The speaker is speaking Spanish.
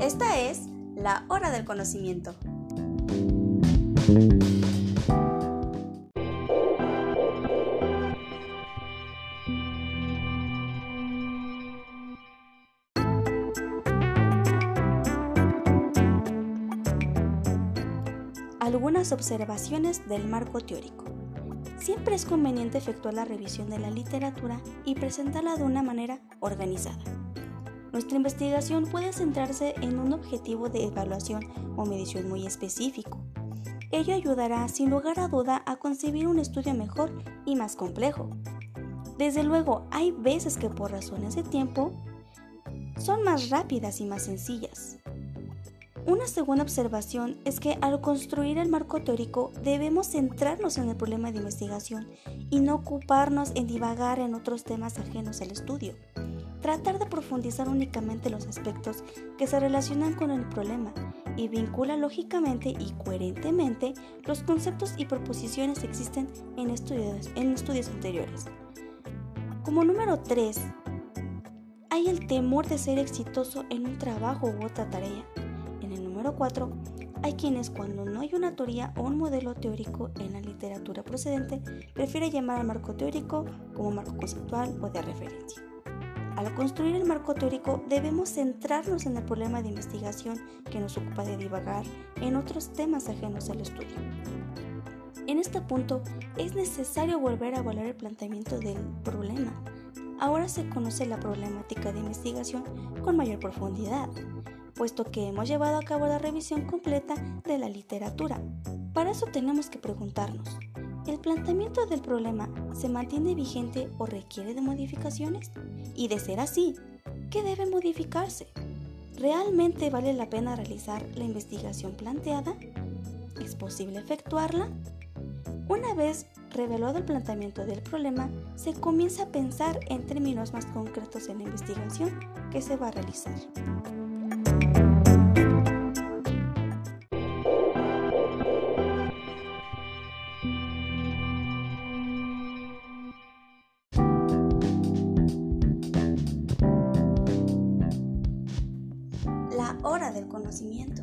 Esta es la hora del conocimiento. Algunas observaciones del marco teórico. Siempre es conveniente efectuar la revisión de la literatura y presentarla de una manera organizada. Nuestra investigación puede centrarse en un objetivo de evaluación o medición muy específico. Ello ayudará sin lugar a duda a concebir un estudio mejor y más complejo. Desde luego, hay veces que por razones de tiempo son más rápidas y más sencillas. Una segunda observación es que al construir el marco teórico debemos centrarnos en el problema de investigación y no ocuparnos en divagar en otros temas ajenos al estudio. Tratar de profundizar únicamente los aspectos que se relacionan con el problema y vincula lógicamente y coherentemente los conceptos y proposiciones que existen en estudios, en anteriores. Como número 3, hay el temor de ser exitoso en un trabajo u otra tarea número 4, hay quienes cuando no hay una teoría o un modelo teórico en la literatura procedente, prefiere llamar al marco teórico como marco conceptual o de referencia. Al construir el marco teórico debemos centrarnos en el problema de investigación que nos ocupa de divagar en otros temas ajenos al estudio. En este punto es necesario volver a evaluar el planteamiento del problema. Ahora se conoce la problemática de investigación con mayor profundidad puesto que hemos llevado a cabo la revisión completa de la literatura. Para eso tenemos que preguntarnos, ¿el planteamiento del problema se mantiene vigente o requiere de modificaciones? Y de ser así, ¿qué debe modificarse? ¿Realmente vale la pena realizar la investigación planteada? ¿Es posible efectuarla? Una vez revelado el planteamiento del problema, se comienza a pensar en términos más concretos en la investigación que se va a realizar. Del conocimiento.